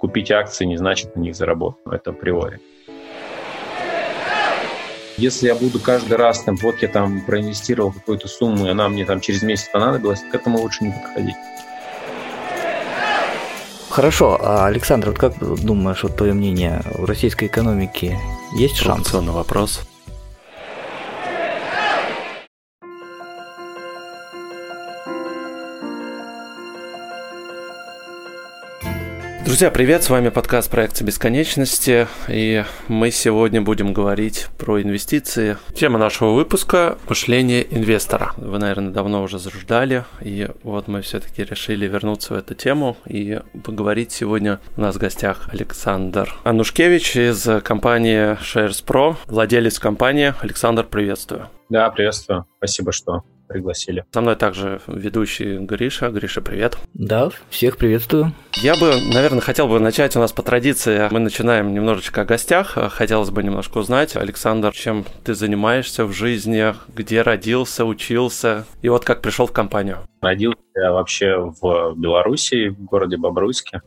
купить акции не значит на них заработать. Это априори. Если я буду каждый раз, там, вот я там проинвестировал какую-то сумму, и она мне там через месяц понадобилась, к этому лучше не подходить. Хорошо, а Александр, вот как думаешь, вот твое мнение, в российской экономике есть шанс? Провокационный вопрос. Друзья, привет! С вами подкаст проекта бесконечности, и мы сегодня будем говорить про инвестиции. Тема нашего выпуска – мышление инвестора. Вы, наверное, давно уже заждали, и вот мы все-таки решили вернуться в эту тему и поговорить сегодня. У нас в гостях Александр Анушкевич из компании Shares Pro, владелец компании. Александр, приветствую. Да, приветствую. Спасибо, что пригласили. Со мной также ведущий Гриша. Гриша, привет. Да, всех приветствую. Я бы, наверное, хотел бы начать у нас по традиции. Мы начинаем немножечко о гостях. Хотелось бы немножко узнать, Александр, чем ты занимаешься в жизни, где родился, учился, и вот как пришел в компанию. Родился я вообще в Беларуси, в городе Бобруйске.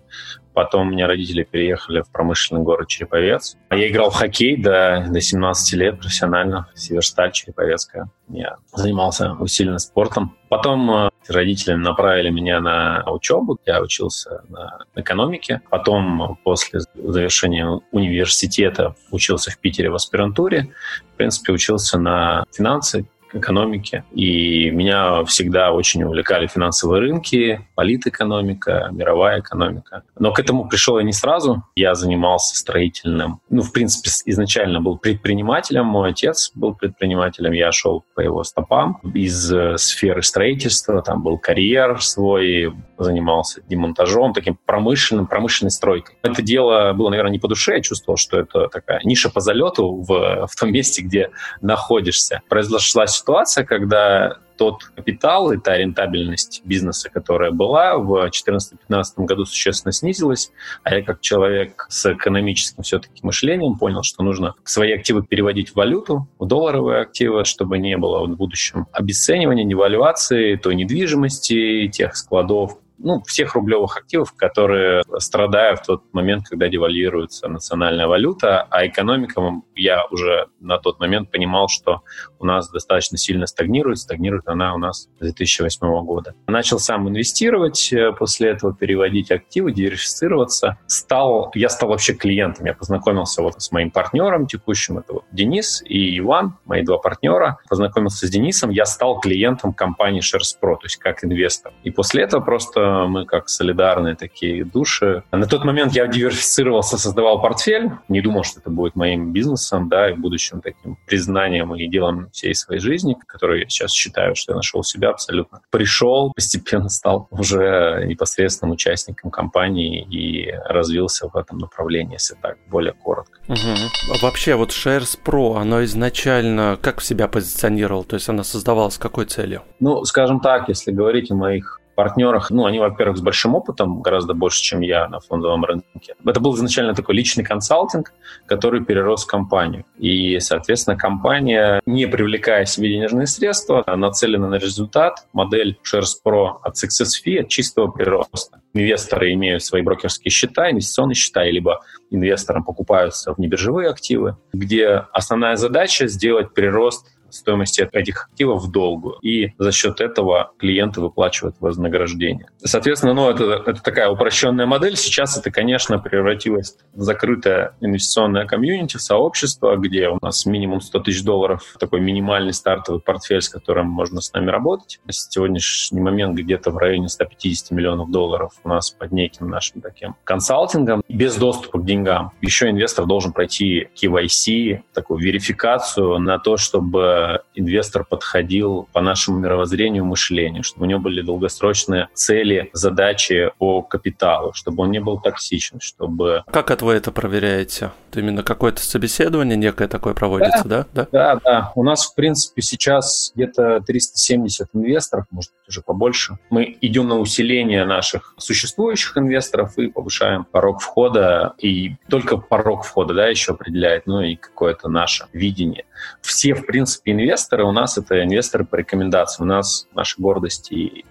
Потом у меня родители переехали в промышленный город Череповец. Я играл в хоккей до, до 17 лет профессионально. Северсталь Череповецкая. Я занимался усиленно спортом. Потом э, родители направили меня на учебу. Я учился на экономике. Потом, после завершения университета, учился в Питере в аспирантуре. В принципе, учился на финансы, экономики. И меня всегда очень увлекали финансовые рынки, политэкономика, мировая экономика. Но к этому пришел я не сразу. Я занимался строительным. Ну, в принципе, изначально был предпринимателем. Мой отец был предпринимателем. Я шел по его стопам из э, сферы строительства. Там был карьер свой, занимался демонтажом, таким промышленным, промышленной стройкой. Это дело было, наверное, не по душе. Я чувствовал, что это такая ниша по залету в, в том месте, где находишься. Произошла ситуация, когда тот капитал и та рентабельность бизнеса, которая была в 2014-2015 году существенно снизилась, а я как человек с экономическим все-таки мышлением понял, что нужно свои активы переводить в валюту, в долларовые активы, чтобы не было в будущем обесценивания, девальвации той недвижимости, тех складов, ну, всех рублевых активов, которые страдают в тот момент, когда девальвируется национальная валюта, а экономика, я уже на тот момент понимал, что у нас достаточно сильно стагнирует, стагнирует она у нас с 2008 года. Начал сам инвестировать, э, после этого переводить активы, диверсифицироваться. Стал, я стал вообще клиентом, я познакомился вот с моим партнером текущим, это вот Денис и Иван, мои два партнера. Познакомился с Денисом, я стал клиентом компании Shares Pro, то есть как инвестор. И после этого просто мы как солидарные такие души. На тот момент я диверсифицировался, создавал портфель, не думал, что это будет моим бизнесом, да, и в будущем таким признанием и делом всей своей жизни, который я сейчас считаю, что я нашел себя абсолютно. Пришел, постепенно стал уже непосредственным участником компании и развился в этом направлении, если так более коротко. Угу. Вообще, вот Shares Pro, оно изначально как себя позиционировало? То есть она создавалась с какой целью? Ну, скажем так, если говорить о моих партнерах, ну, они, во-первых, с большим опытом, гораздо больше, чем я на фондовом рынке. Это был изначально такой личный консалтинг, который перерос в компанию. И, соответственно, компания, не привлекая себе денежные средства, нацелена на результат. Модель Shares Pro от Success Fee, от чистого прироста. Инвесторы имеют свои брокерские счета, инвестиционные счета, либо инвесторам покупаются в небиржевые активы, где основная задача сделать прирост стоимости этих активов в долгу. И за счет этого клиенты выплачивают вознаграждение. Соответственно, ну, это, это такая упрощенная модель. Сейчас это, конечно, превратилось в закрытое инвестиционное комьюнити, в сообщество, где у нас минимум 100 тысяч долларов, такой минимальный стартовый портфель, с которым можно с нами работать. На сегодняшний момент где-то в районе 150 миллионов долларов у нас под неким нашим таким консалтингом, без доступа к деньгам. Еще инвестор должен пройти KYC, такую верификацию на то, чтобы инвестор подходил по нашему мировоззрению, мышлению, чтобы у него были долгосрочные цели, задачи по капиталу, чтобы он не был токсичен, чтобы... Как это вы это проверяете? Именно какое-то собеседование некое такое проводится, да? Да, да. да. У нас, в принципе, сейчас где-то 370 инвесторов, может быть, уже побольше. Мы идем на усиление наших существующих инвесторов и повышаем порог входа, и только порог входа, да, еще определяет, ну и какое-то наше видение. Все, в принципе, инвесторы у нас это инвесторы по рекомендации. У нас наша гордость и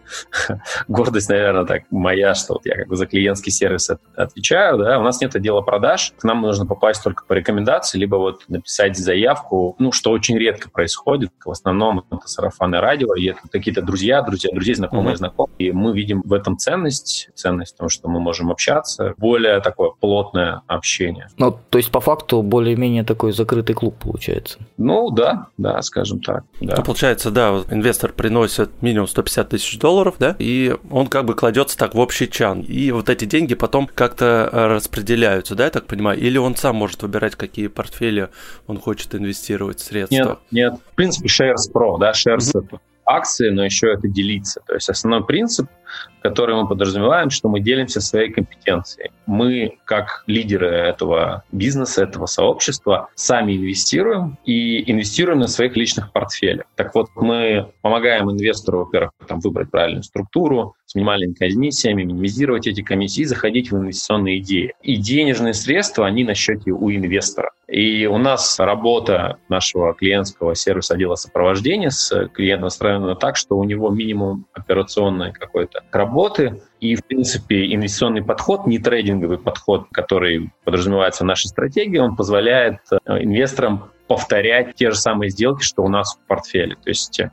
гордость, наверное, так моя, что вот я как бы за клиентский сервис отвечаю, да, у нас нет отдела продаж, к нам нужно попасть только по рекомендации, либо вот написать заявку, ну, что очень редко происходит, в основном это сарафаны радио, и это какие-то друзья, друзья, друзья, знакомые, mm-hmm. знакомые, и мы видим в этом ценность, ценность в том, что мы можем общаться, более такое плотное общение. Ну, то есть, по факту, более-менее такой закрытый клуб получается? Ну, да, да, скажем так. Да. Ну, получается, да, инвестор приносит минимум 150 тысяч долларов, да, и он как бы кладется так в общий чан. И вот эти деньги потом как-то э, распределяются, да, я так понимаю? Или он сам может выбирать, какие портфели он хочет инвестировать средства? Нет, нет. В принципе, Shares Pro, да, Shares mm-hmm. это акции, но еще это делиться. То есть основной принцип который мы подразумеваем, что мы делимся своей компетенцией. Мы, как лидеры этого бизнеса, этого сообщества, сами инвестируем и инвестируем на своих личных портфелях. Так вот, мы помогаем инвестору, во-первых, там, выбрать правильную структуру, с минимальными комиссиями, минимизировать эти комиссии и заходить в инвестиционные идеи. И денежные средства, они на счете у инвестора. И у нас работа нашего клиентского сервиса отдела сопровождения с клиентом настроена так, что у него минимум операционной какой-то работы. И, в принципе, инвестиционный подход, не трейдинговый подход, который подразумевается в нашей стратегии, он позволяет э, инвесторам повторять те же самые сделки, что у нас в портфеле. То есть э,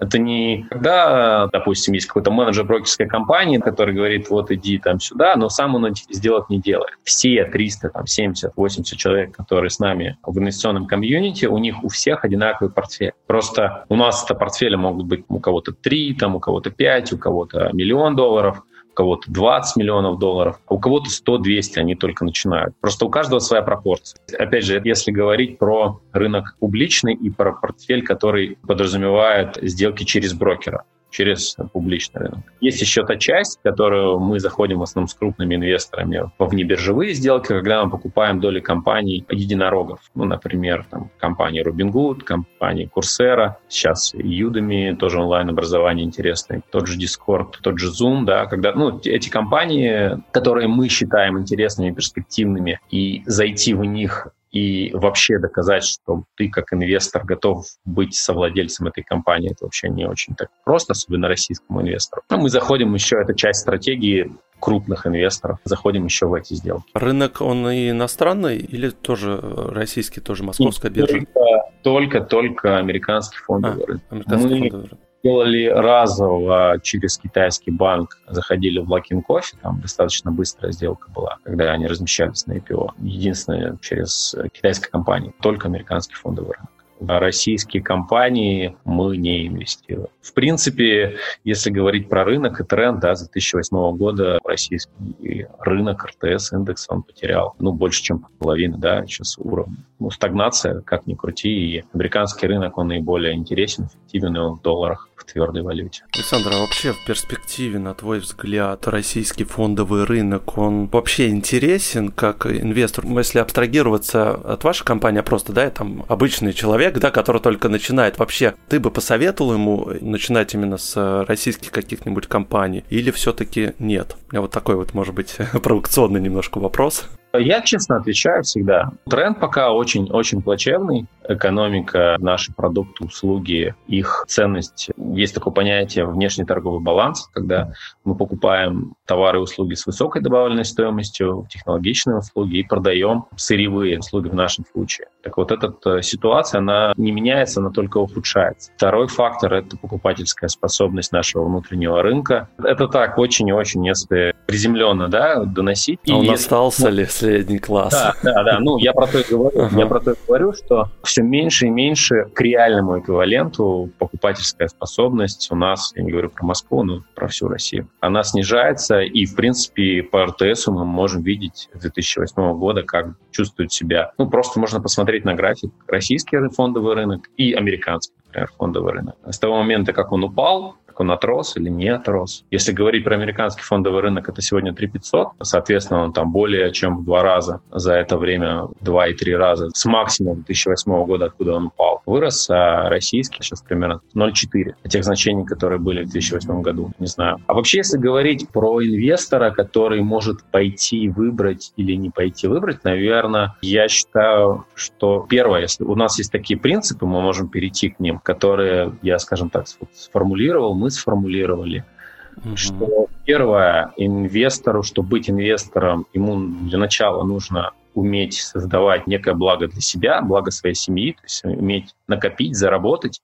это не когда, допустим, есть какой-то менеджер брокерской компании, который говорит, вот иди там сюда, но сам он этих сделок не делает. Все 300, там, 70, 80 человек, которые с нами в инвестиционном комьюнити, у них у всех одинаковый портфель. Просто у нас это портфели могут быть у кого-то 3, там, у кого-то 5, у кого-то миллион долларов у кого-то 20 миллионов долларов, а у кого-то 100-200, они только начинают. Просто у каждого своя пропорция. Опять же, если говорить про рынок публичный и про портфель, который подразумевает сделки через брокера через публичный рынок. Есть еще та часть, которую мы заходим в основном с крупными инвесторами во внебиржевые сделки, когда мы покупаем доли компаний единорогов. Ну, например, там, компании Robinhood, компании Coursera, сейчас Udemy, тоже онлайн-образование интересное, тот же Discord, тот же Zoom, да, когда, ну, эти компании, которые мы считаем интересными, перспективными, и зайти в них и вообще доказать, что ты как инвестор готов быть совладельцем этой компании, это вообще не очень так просто, особенно российскому инвестору. Но мы заходим еще, это часть стратегии крупных инвесторов, заходим еще в эти сделки. Рынок, он и иностранный или тоже российский, тоже московская биржа? Только, только, американский фондовый а, рынок. Американский мы, фондовый рынок делали разово через китайский банк, заходили в Luckin Coffee, там достаточно быстрая сделка была, когда они размещались на IPO. Единственное, через китайскую компанию, только американский фондовый рынок российские компании мы не инвестируем. В принципе, если говорить про рынок и тренд, да, за 2008 года российский рынок РТС индекс он потерял ну, больше, чем половину, да, сейчас уровень. Ну, стагнация, как ни крути, и американский рынок, он наиболее интересен, эффективен, он в долларах в твердой валюте. Александр, а вообще в перспективе, на твой взгляд, российский фондовый рынок, он вообще интересен как инвестор? Если абстрагироваться от вашей компании, а просто, да, там обычный человек, да, который только начинает, вообще, ты бы посоветовал ему начинать именно с российских каких-нибудь компаний или все-таки нет? У меня вот такой вот, может быть, провокационный немножко вопрос. Я честно отвечаю всегда. Тренд пока очень-очень плачевный. Экономика, наши продукты, услуги, их ценность. Есть такое понятие внешний торговый баланс, когда мы покупаем товары и услуги с высокой добавленной стоимостью, технологичные услуги и продаем сырьевые услуги в нашем случае. Так вот, эта э, ситуация, она не меняется, она только ухудшается. Второй фактор — это покупательская способность нашего внутреннего рынка. Это так очень и очень, если приземленно, да, доносить. А он и остался ли средний класс? Да, да, да. Ну, я про то и говорю. Я про то и говорю, что все меньше и меньше к реальному эквиваленту покупательская способность у нас, я не говорю про Москву, но про всю Россию, она снижается, и, в принципе, по РТС мы можем видеть с 2008 года, как чувствуют себя. Ну, просто можно посмотреть на график российский фондовый рынок и американский, например, фондовый рынок. С того момента, как он упал, он отрос или не отрос. Если говорить про американский фондовый рынок, это сегодня 3500, соответственно, он там более чем в два раза за это время, два и три раза с максимум 2008 года, откуда он упал, вырос, а российский сейчас примерно 0,4 тех значений, которые были в 2008 году, не знаю. А вообще, если говорить про инвестора, который может пойти выбрать или не пойти выбрать, наверное, я считаю, что первое, если у нас есть такие принципы, мы можем перейти к ним, которые я, скажем так, сформулировал, мы сформулировали. Угу. Что первое, инвестору, чтобы быть инвестором, ему для начала нужно уметь создавать некое благо для себя, благо своей семьи, то есть уметь накопить, заработать.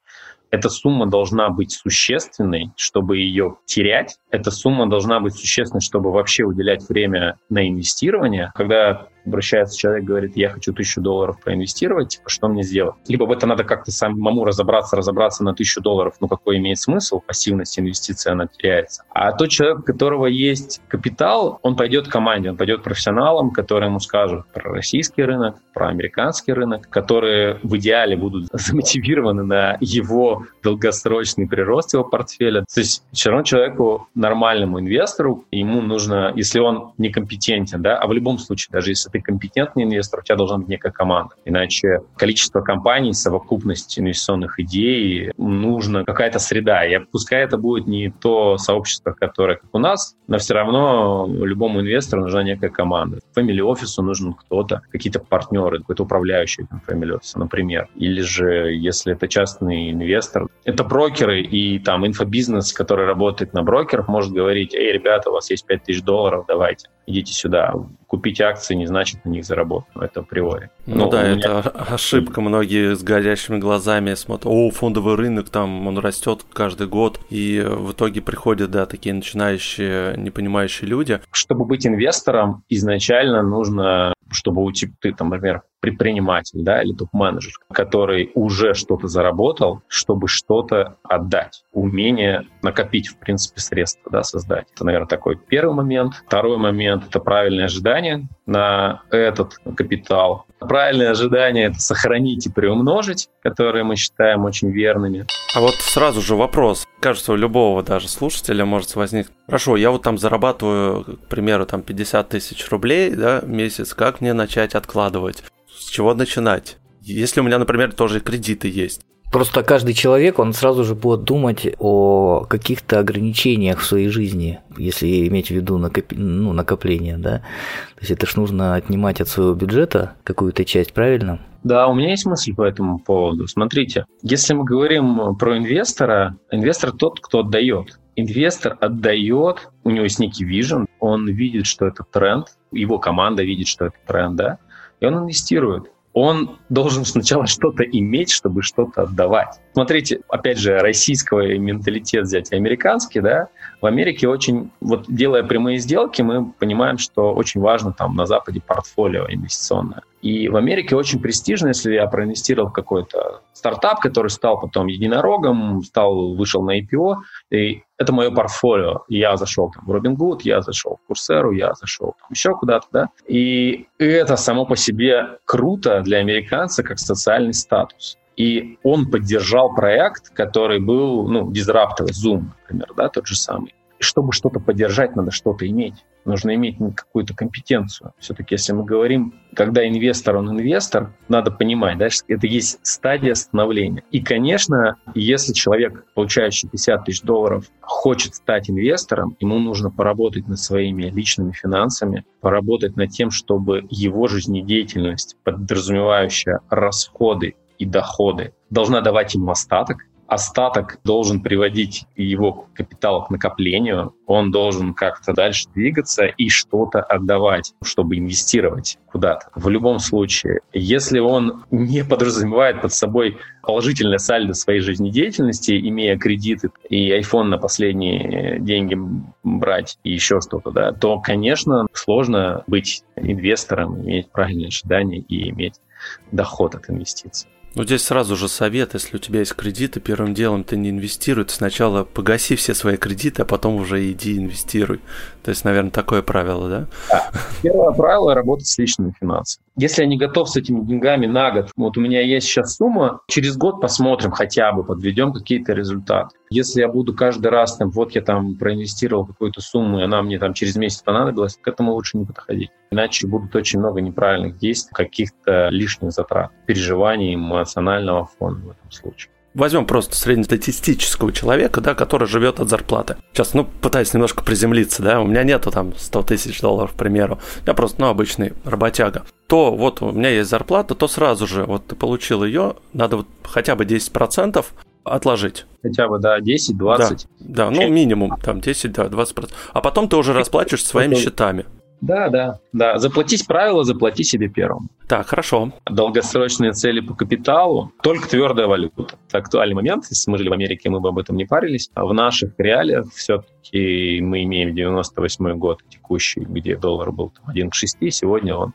Эта сумма должна быть существенной, чтобы ее терять. Эта сумма должна быть существенной, чтобы вообще уделять время на инвестирование. Когда обращается человек, говорит, я хочу тысячу долларов проинвестировать, типа, что мне сделать? Либо в это надо как-то самому разобраться, разобраться на тысячу долларов, ну какой имеет смысл, пассивность инвестиции, она теряется. А тот человек, у которого есть капитал, он пойдет к команде, он пойдет профессионалам, которые ему скажут про российский рынок, про американский рынок, которые в идеале будут замотивированы на его долгосрочный прирост его портфеля. То есть все равно человеку, нормальному инвестору, ему нужно, если он некомпетентен, да, а в любом случае, даже если ты компетентный инвестор, у тебя должна быть некая команда. Иначе количество компаний, совокупность инвестиционных идей, нужна какая-то среда. И пускай это будет не то сообщество, которое как у нас, но все равно любому инвестору нужна некая команда. Family офису нужен кто-то, какие-то партнеры, какой-то управляющий там, family офиса, например. Или же, если это частный инвестор, это брокеры и там инфобизнес, который работает на брокерах, может говорить, эй, ребята, у вас есть 5000 долларов, давайте, идите сюда. Купить акции не значит на них заработать, это априори. Ну, ну да, меня... это ошибка. Многие с горящими глазами смотрят, о, фондовый рынок, там он растет каждый год, и в итоге приходят, да, такие начинающие, не понимающие люди. Чтобы быть инвестором, изначально нужно чтобы у тебя, ты, там, например, предприниматель, да, или топ-менеджер, который уже что-то заработал, чтобы что-то отдать. Умение накопить, в принципе, средства, да, создать. Это, наверное, такой первый момент. Второй момент — это правильное ожидание на этот капитал. Правильное ожидание — это сохранить и приумножить, которые мы считаем очень верными. А вот сразу же вопрос. Кажется, у любого даже слушателя может возникнуть. Хорошо, я вот там зарабатываю, к примеру, там 50 тысяч рублей да, в месяц. Как мне начать откладывать? С чего начинать? Если у меня, например, тоже кредиты есть. Просто каждый человек, он сразу же будет думать о каких-то ограничениях в своей жизни, если иметь в виду накоп... ну, накопление, да. То есть это ж нужно отнимать от своего бюджета какую-то часть, правильно? Да, у меня есть мысль по этому поводу. Смотрите, если мы говорим про инвестора, инвестор тот, кто отдает. Инвестор отдает, у него есть некий вижен, он видит, что это тренд, его команда видит, что это тренд, да, и он инвестирует он должен сначала что-то иметь, чтобы что-то отдавать. Смотрите, опять же, российского менталитет взять, американский, да, в Америке очень, вот делая прямые сделки, мы понимаем, что очень важно там на Западе портфолио инвестиционное. И в Америке очень престижно, если я проинвестировал в какой-то стартап, который стал потом единорогом, стал, вышел на IPO, и это мое портфолио. И я зашел там в Robinhood, я зашел в Курсеру, я зашел там еще куда-то, да. И это само по себе круто для американца как социальный статус. И он поддержал проект, который был, ну, дизраптовый, Zoom, например, да, тот же самый. Чтобы что-то поддержать, надо что-то иметь. Нужно иметь какую-то компетенцию. Все-таки, если мы говорим, когда инвестор, он инвестор, надо понимать, да, что это есть стадия становления. И, конечно, если человек, получающий 50 тысяч долларов, хочет стать инвестором, ему нужно поработать над своими личными финансами, поработать над тем, чтобы его жизнедеятельность, подразумевающая расходы и доходы должна давать ему остаток. Остаток должен приводить его капитал к накоплению, он должен как-то дальше двигаться и что-то отдавать, чтобы инвестировать куда-то. В любом случае, если он не подразумевает под собой положительное сальдо своей жизнедеятельности, имея кредиты и iPhone на последние деньги брать и еще что-то, да, то, конечно, сложно быть инвестором, иметь правильные ожидания и иметь доход от инвестиций. Ну, здесь сразу же совет, если у тебя есть кредиты, первым делом ты не инвестируй, ты сначала погаси все свои кредиты, а потом уже иди инвестируй. То есть, наверное, такое правило, да? Да. Первое правило – работать с личными финансами. Если я не готов с этими деньгами на год, вот у меня есть сейчас сумма, через год посмотрим хотя бы, подведем какие-то результаты. Если я буду каждый раз, там, вот я там проинвестировал какую-то сумму, и она мне там через месяц понадобилась, к этому лучше не подходить. Иначе будут очень много неправильных действий, каких-то лишних затрат, переживаний эмоционального фона в этом случае возьмем просто среднестатистического человека, да, который живет от зарплаты. Сейчас, ну, пытаюсь немножко приземлиться, да, у меня нету там 100 тысяч долларов, к примеру. Я просто, ну, обычный работяга. То вот у меня есть зарплата, то сразу же, вот ты получил ее, надо вот хотя бы 10% отложить. Хотя бы, да, 10-20. Да, да, ну, минимум, там, 10-20%. А потом ты уже расплачиваешь своими счетами. Да, да, да. Заплатить правила, заплати себе первым. Так, хорошо. Долгосрочные цели по капиталу, только твердая валюта. Это актуальный момент. Если мы жили в Америке, мы бы об этом не парились. А в наших реалиях все-таки мы имеем 98 год текущий, где доллар был 1 к 6, сегодня он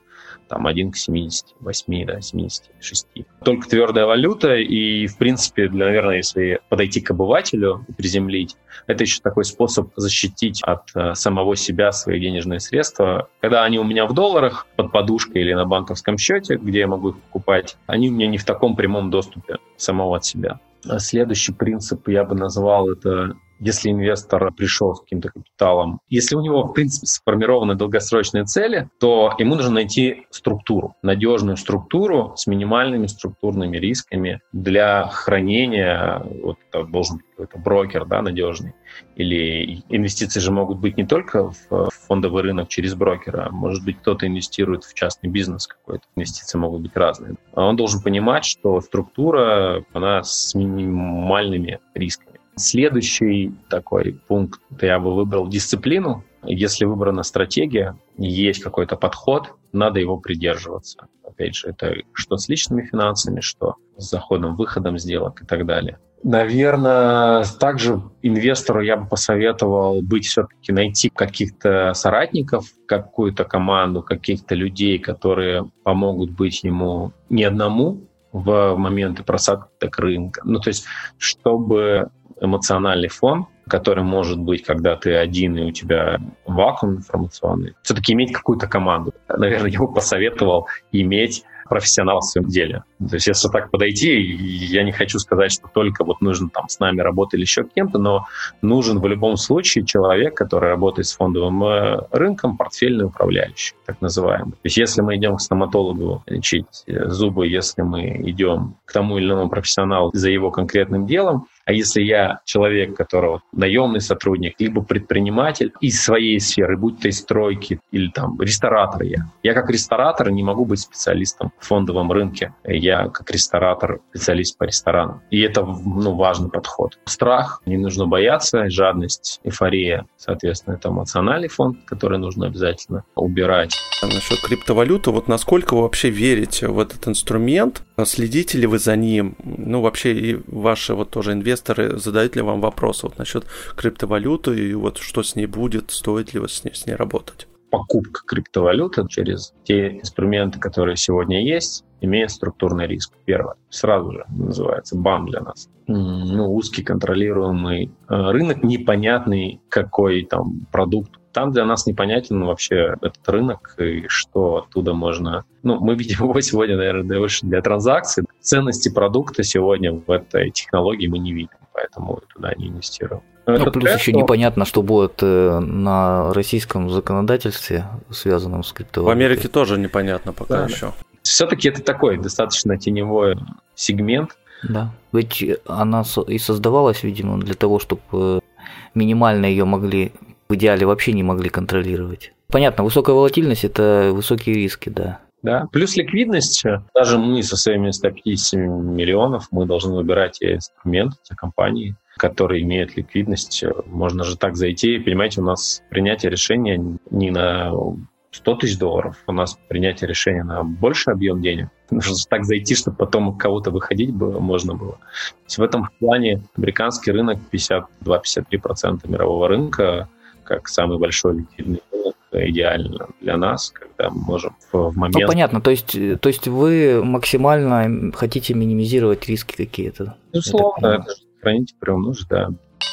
там 1 к 78, да, 76. Только твердая валюта, и, в принципе, для, наверное, если подойти к обывателю и приземлить, это еще такой способ защитить от э, самого себя свои денежные средства. Когда они у меня в долларах, под подушкой или на банковском счете, где я могу их покупать, они у меня не в таком прямом доступе самого от себя. Следующий принцип я бы назвал это если инвестор пришел с каким-то капиталом, если у него, в принципе, сформированы долгосрочные цели, то ему нужно найти структуру, надежную структуру с минимальными структурными рисками для хранения. Вот это должен быть какой-то брокер, да, надежный. Или инвестиции же могут быть не только в фондовый рынок через брокера, может быть, кто-то инвестирует в частный бизнес какой-то. Инвестиции могут быть разные. Он должен понимать, что структура, она с минимальными рисками. Следующий такой пункт, я бы выбрал дисциплину. Если выбрана стратегия, есть какой-то подход, надо его придерживаться. Опять же, это что с личными финансами, что с заходом, выходом сделок и так далее. Наверное, также инвестору я бы посоветовал быть все-таки найти каких-то соратников, какую-то команду, каких-то людей, которые помогут быть ему не одному в моменты просадок рынка. Ну, то есть, чтобы эмоциональный фон, который может быть, когда ты один и у тебя вакуум информационный, все-таки иметь какую-то команду. Наверное, я бы посоветовал иметь профессионал в своем деле. То есть если так подойти, я не хочу сказать, что только вот нужно там с нами работать или еще кем-то, но нужен в любом случае человек, который работает с фондовым э, рынком, портфельный управляющий, так называемый. То есть если мы идем к стоматологу лечить э, зубы, если мы идем к тому или иному профессионалу за его конкретным делом, а если я человек, которого наемный сотрудник, либо предприниматель из своей сферы, будь то из стройки или там ресторатор я. Я как ресторатор не могу быть специалистом в фондовом рынке. Я как ресторатор специалист по ресторанам. И это ну, важный подход. Страх, не нужно бояться, жадность, эйфория, соответственно, это эмоциональный фонд, который нужно обязательно убирать. Насчет криптовалюты, вот насколько вы вообще верите в этот инструмент? Следите ли вы за ним? Ну, вообще и ваши вот тоже инвесторы инвесторы задают ли вам вопросы вот насчет криптовалюты и вот что с ней будет, стоит ли вас с ней, с ней работать? Покупка криптовалюты через те инструменты, которые сегодня есть, имеет структурный риск. Первое. Сразу же называется бан для нас. Ну, узкий контролируемый э, рынок, непонятный, какой там продукт там для нас непонятен вообще этот рынок и что оттуда можно... Ну, мы видим его сегодня, наверное, больше для транзакций. Ценности продукта сегодня в этой технологии мы не видим, поэтому туда не инвестируем. Но ну, плюс еще что... непонятно, что будет э, на российском законодательстве, связанном с криптовалютой. В Америке тоже непонятно пока да, еще. Все-таки это такой достаточно теневой сегмент. Да, ведь она и создавалась, видимо, для того, чтобы э, минимально ее могли в идеале вообще не могли контролировать. Понятно, высокая волатильность – это высокие риски, да. Да. Плюс ликвидность. Даже мы со своими 150 миллионов, мы должны выбирать те инструменты, те компании, которые имеют ликвидность. Можно же так зайти. Понимаете, у нас принятие решения не на 100 тысяч долларов, у нас принятие решения на больший объем денег. Нужно так зайти, чтобы потом кого-то выходить было, можно было. То есть в этом плане американский рынок 52-53% мирового рынка – как самый большой ликвидный рынок идеально для нас, когда мы можем в момент... Ну, понятно, то есть, то есть вы максимально хотите минимизировать риски какие-то? Безусловно, это хранить, приумножить, да.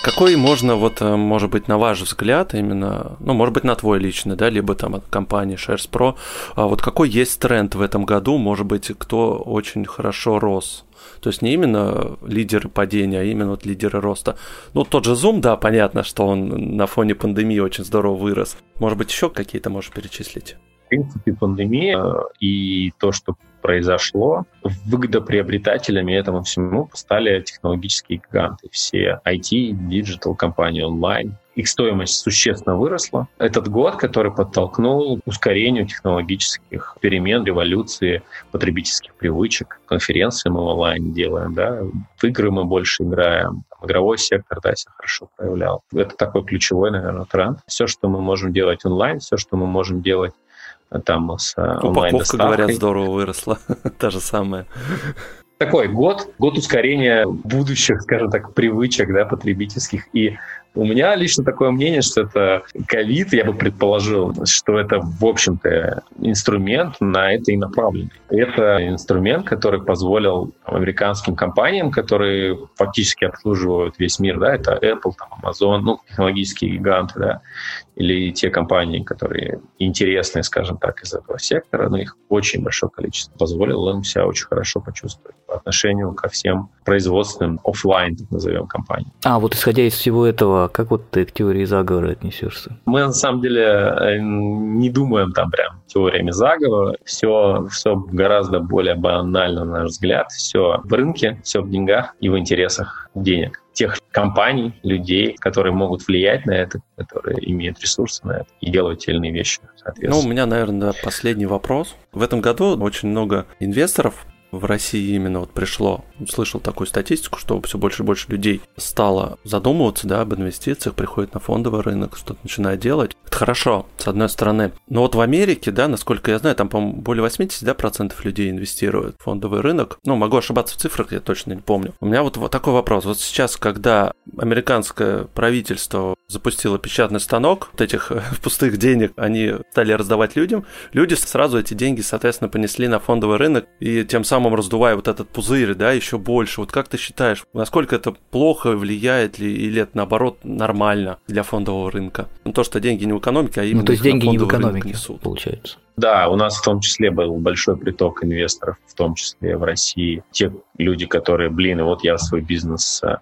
Какой можно, вот, э, может быть, на ваш взгляд, именно, ну, может быть, на твой личный, да, либо там от компании Shares Pro, а вот какой есть тренд в этом году, может быть, кто очень хорошо рос? То есть не именно лидеры падения, а именно вот лидеры роста. Ну, тот же Zoom, да, понятно, что он на фоне пандемии очень здорово вырос. Может быть, еще какие-то можешь перечислить? В принципе, пандемия и то, что произошло, выгодоприобретателями этому всему стали технологические гиганты. Все IT, digital компании онлайн. Их стоимость существенно выросла. Этот год, который подтолкнул ускорению технологических перемен, революции, потребительских привычек. Конференции мы онлайн делаем, да, в игры мы больше играем, игровой сектор, да, себя хорошо проявлял. Это такой ключевой, наверное, тренд. Все, что мы можем делать онлайн, все, что мы можем делать там с э, онлайн-доставкой. говорят, здорово выросла. Та же самая. Такой год, год ускорения будущих, скажем так, привычек да, потребительских. И у меня лично такое мнение, что это ковид, я бы предположил, что это, в общем-то, инструмент на это и направленный. Это инструмент, который позволил американским компаниям, которые фактически обслуживают весь мир, да, это Apple, там, Amazon, ну, технологические гиганты, да, или те компании, которые интересны, скажем так, из этого сектора, но их очень большое количество, позволило им себя очень хорошо почувствовать по отношению ко всем производственным офлайн, так назовем, компаниям. А, вот исходя из всего этого, как вот ты к теории заговора отнесешься? Мы на самом деле э, не думаем там прям теориями заговора. Все, все гораздо более банально, на наш взгляд. Все в рынке, все в деньгах и в интересах денег тех компаний, людей, которые могут влиять на это, которые имеют ресурсы на это и делают те или иные вещи, Ну, у меня, наверное, последний вопрос. В этом году очень много инвесторов в России именно вот пришло, слышал такую статистику, что все больше и больше людей стало задумываться да, об инвестициях, приходит на фондовый рынок, что-то начинает делать. Это хорошо, с одной стороны. Но вот в Америке, да, насколько я знаю, там, по-моему, более 80 да, процентов людей инвестируют в фондовый рынок. Ну, могу ошибаться в цифрах, я точно не помню. У меня вот, вот такой вопрос. Вот сейчас, когда американское правительство запустило печатный станок, вот этих пустых денег они стали раздавать людям, люди сразу эти деньги, соответственно, понесли на фондовый рынок и тем самым самым раздувая вот этот пузырь, да, еще больше. Вот как ты считаешь, насколько это плохо влияет ли, или это наоборот нормально для фондового рынка? Ну, то, что деньги не в экономике, а именно ну, то есть деньги не в экономике несут. получается. Да, у нас в том числе был большой приток инвесторов, в том числе в России. Те люди, которые, блин, вот я свой бизнес э,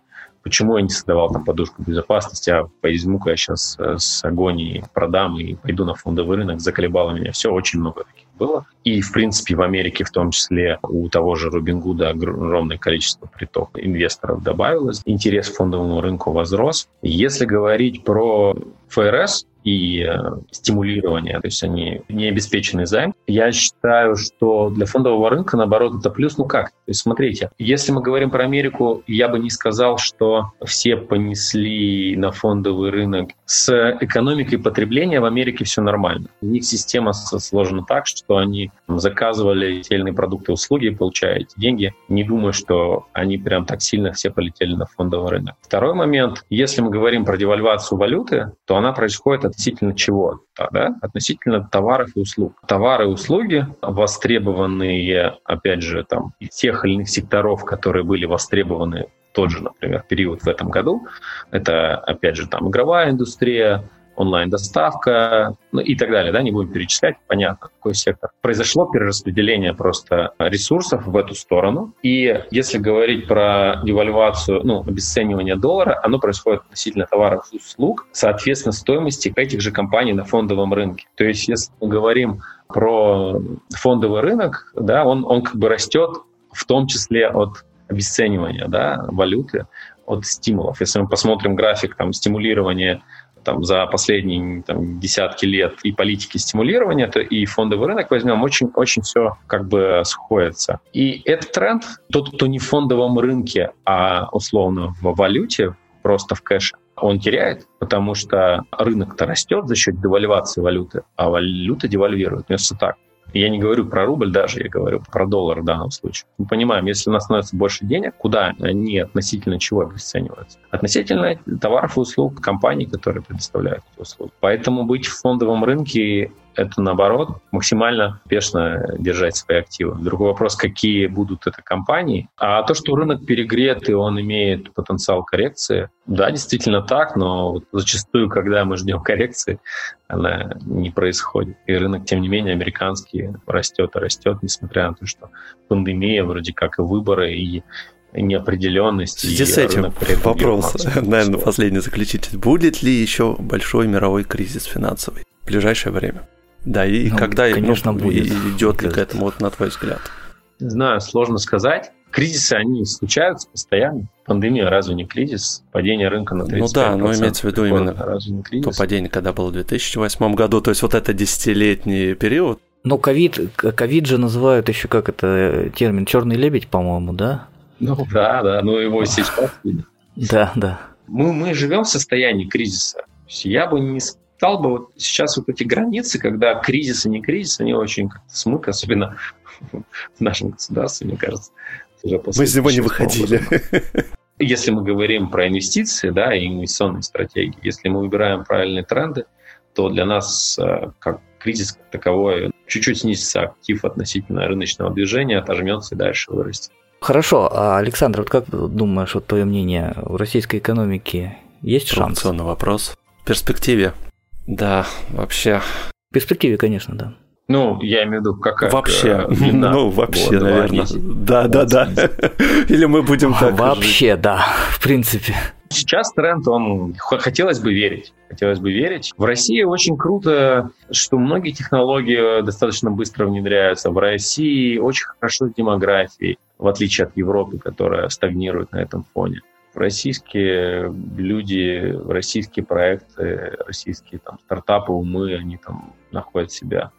Почему я не создавал там подушку безопасности, а возьму-ка я сейчас э, с агонией продам и пойду на фондовый рынок, заколебало меня. Все, очень много таких было. И, в принципе, в Америке в том числе у того же Робингуда огромное количество приток инвесторов добавилось. Интерес к фондовому рынку возрос. Если говорить про ФРС, и э, стимулирование, то есть они не обеспеченный займ. Я считаю, что для фондового рынка, наоборот, это плюс. Ну как? То есть смотрите, если мы говорим про Америку, я бы не сказал, что все понесли на фондовый рынок. С экономикой потребления в Америке все нормально. У них система сложена так, что они заказывали иные продукты и услуги, получая эти деньги. Не думаю, что они прям так сильно все полетели на фондовый рынок. Второй момент. Если мы говорим про девальвацию валюты, то она происходит от относительно чего? Да? Относительно товаров и услуг. Товары и услуги, востребованные, опять же, там, тех или иных секторов, которые были востребованы тот же, например, период в этом году, это, опять же, там, игровая индустрия, онлайн-доставка, ну и так далее, да, не будем перечислять, понятно, какой сектор. Произошло перераспределение просто ресурсов в эту сторону, и если говорить про девальвацию, ну, обесценивание доллара, оно происходит относительно товаров и услуг, соответственно, стоимости этих же компаний на фондовом рынке. То есть, если мы говорим про фондовый рынок, да, он, он как бы растет в том числе от обесценивания да, валюты, от стимулов. Если мы посмотрим график там, стимулирования там, за последние там, десятки лет и политики стимулирования, то и фондовый рынок возьмем, очень, очень все как бы сходится. И этот тренд, тот, кто не в фондовом рынке, а условно в валюте, просто в кэше, он теряет, потому что рынок-то растет за счет девальвации валюты, а валюта девальвирует. Вместо так. Я не говорю про рубль даже, я говорю про доллар в данном случае. Мы понимаем, если у нас становится больше денег, куда они относительно чего обесцениваются? Относительно товаров и услуг компаний, которые предоставляют эти услуги. Поэтому быть в фондовом рынке это наоборот максимально успешно держать свои активы. Другой вопрос, какие будут это компании. А то, что рынок перегрет и он имеет потенциал коррекции, да, действительно так, но вот зачастую, когда мы ждем коррекции, она не происходит. И рынок, тем не менее, американский растет и растет, несмотря на то, что пандемия, вроде как и выборы, и неопределенность. В с этим вопрос, наверное, последний заключительный. Будет ли еще большой мировой кризис финансовый в ближайшее время? Да, и ну, когда конечно, ну, будет, идет ли к этому, вот, на твой взгляд? Не знаю, сложно сказать. Кризисы, они случаются постоянно. Пандемия разве не кризис? Падение рынка на 35%. Ну да, но имеется в виду именно разве не кризис? то падение, когда было в 2008 году, то есть вот это десятилетний период. Ну, ковид, ковид же называют еще как это термин черный лебедь, по-моему, да? Ну да, да, ну его сейчас Да, да. Мы, мы живем в состоянии кризиса. Я бы не стал бы вот сейчас вот эти границы, когда кризис и не кризис, они очень как-то смык, особенно в нашем государстве, мне кажется. Уже после мы из него не выходили. Если мы говорим про инвестиции, да, и инвестиционные стратегии, если мы выбираем правильные тренды, то для нас э, как кризис как таковой чуть-чуть снизится актив относительно рыночного движения, отожмется и дальше вырастет. Хорошо, а Александр, вот как думаешь, вот твое мнение, в российской экономике есть шанс? вопрос. В перспективе, да, вообще. В перспективе, конечно, да. Ну, я имею в виду, как Вообще, длина, ну, вообще, вот, наверное. 10, да, да, да. Или мы будем так Вообще, жить. да, в принципе. Сейчас тренд, он хотелось бы верить. Хотелось бы верить. В России очень круто, что многие технологии достаточно быстро внедряются. В России очень хорошо с демографией, в отличие от Европы, которая стагнирует на этом фоне российские люди, российские проекты, российские там, стартапы, умы, они там находят себя.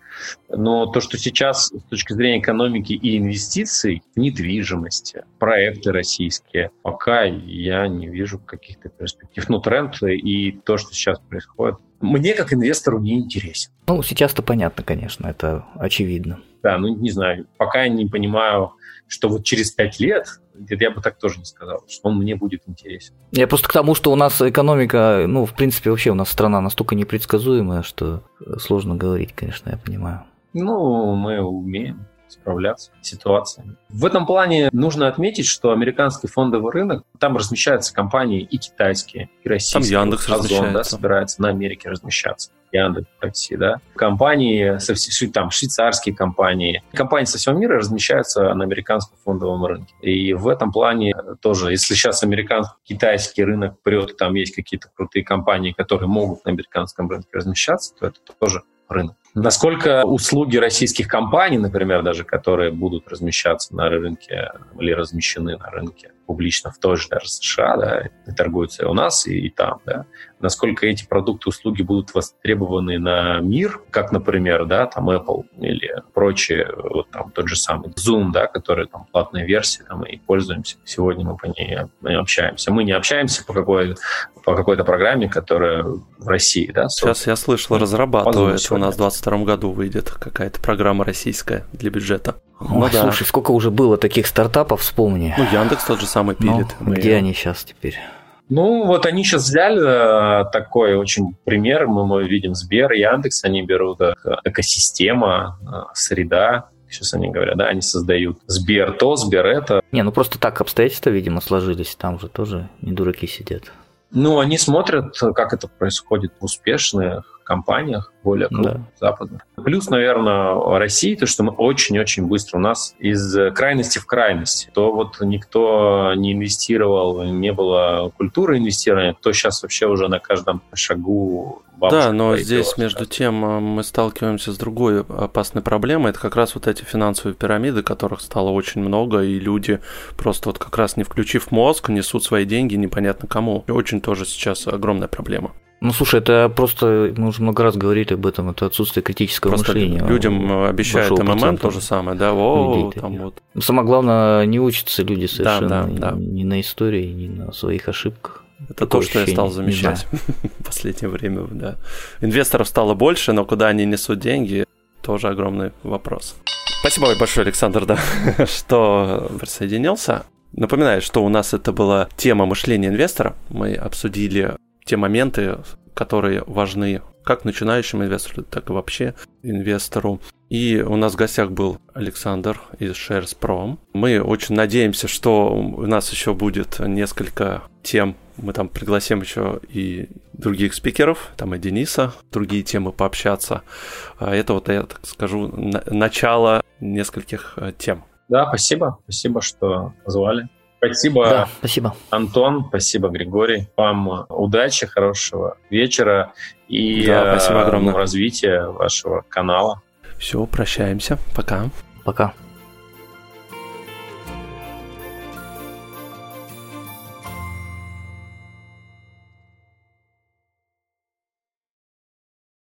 Но то, что сейчас с точки зрения экономики и инвестиций в недвижимости, проекты российские, пока я не вижу каких-то перспектив. Ну, тренд и то, что сейчас происходит, мне как инвестору не интересен. Ну, сейчас-то понятно, конечно, это очевидно. Да, ну, не знаю, пока я не понимаю, что вот через пять лет я бы так тоже не сказал, что он мне будет интересен. Я просто к тому, что у нас экономика, ну, в принципе, вообще у нас страна настолько непредсказуемая, что сложно говорить, конечно, я понимаю. Ну, мы умеем справляться с ситуациями. В этом плане нужно отметить, что американский фондовый рынок, там размещаются компании и китайские, и российские. Там Яндекс Озон, да, собирается на Америке размещаться. Яндекс Такси, да. Компании, там швейцарские компании, компании со всего мира размещаются на американском фондовом рынке. И в этом плане тоже, если сейчас американский, китайский рынок прет, там есть какие-то крутые компании, которые могут на американском рынке размещаться, то это тоже рынок. Насколько услуги российских компаний, например, даже которые будут размещаться на рынке или размещены на рынке публично в той же даже США, да, и торгуются и у нас, и, и там, да, насколько эти продукты, услуги будут востребованы на мир, как, например, да, там Apple или прочие, вот там тот же самый Zoom, да, который там платная версия, там и пользуемся. Сегодня мы по ней общаемся. Мы не общаемся по какой по какой-то программе, которая в России, да. Сейчас я слышал, разрабатывается у нас в 2022 году выйдет какая-то программа российская для бюджета. Ну, Ой, да. слушай, сколько уже было таких стартапов, вспомни. Ну, Яндекс тот же самый ну, пилит. Ну, где они сейчас теперь? Ну, вот они сейчас взяли э, такой очень пример, мы, мы видим Сбер, Яндекс, они берут э, экосистема, э, среда, сейчас они говорят, да, они создают Сбер то, Сбер это. Не, ну просто так обстоятельства, видимо, сложились, там же тоже не дураки сидят. Ну, они смотрят, как это происходит в успешных компаниях, более крупных, да. западных. Плюс, наверное, России, то, что мы очень-очень быстро, у нас из крайности в крайность, то вот никто не инвестировал, не было культуры инвестирования, то сейчас вообще уже на каждом шагу да, но здесь между тем э, мы сталкиваемся с другой опасной проблемой. Это как раз вот эти финансовые пирамиды, которых стало очень много, и люди просто вот как раз не включив мозг, несут свои деньги непонятно кому. И очень тоже сейчас огромная проблема. Ну, слушай, это просто, мы уже много раз говорили об этом, это отсутствие критического просто мышления. Людям обещают МММ то же самое, да, о, там вот. Самое главное, не учатся люди совершенно да, да, да. ни на истории, ни на своих ошибках. Это Такое то, что я стал замечать в последнее время, да. Инвесторов стало больше, но куда они несут деньги, тоже огромный вопрос. Спасибо большое, Александр, да, что присоединился. Напоминаю, что у нас это была тема мышления инвестора. Мы обсудили те моменты, которые важны как начинающему инвестору, так и вообще инвестору. И у нас в гостях был Александр из Shares Prom. Мы очень надеемся, что у нас еще будет несколько тем. Мы там пригласим еще и других спикеров, там и Дениса, другие темы пообщаться. А это вот, я так скажу, начало нескольких э, тем. Да, спасибо. Спасибо, что позвали. Спасибо, да, спасибо, Антон, спасибо, Григорий. Вам удачи, хорошего вечера и да, спасибо огромное. развития вашего канала. Все, прощаемся. Пока. Пока.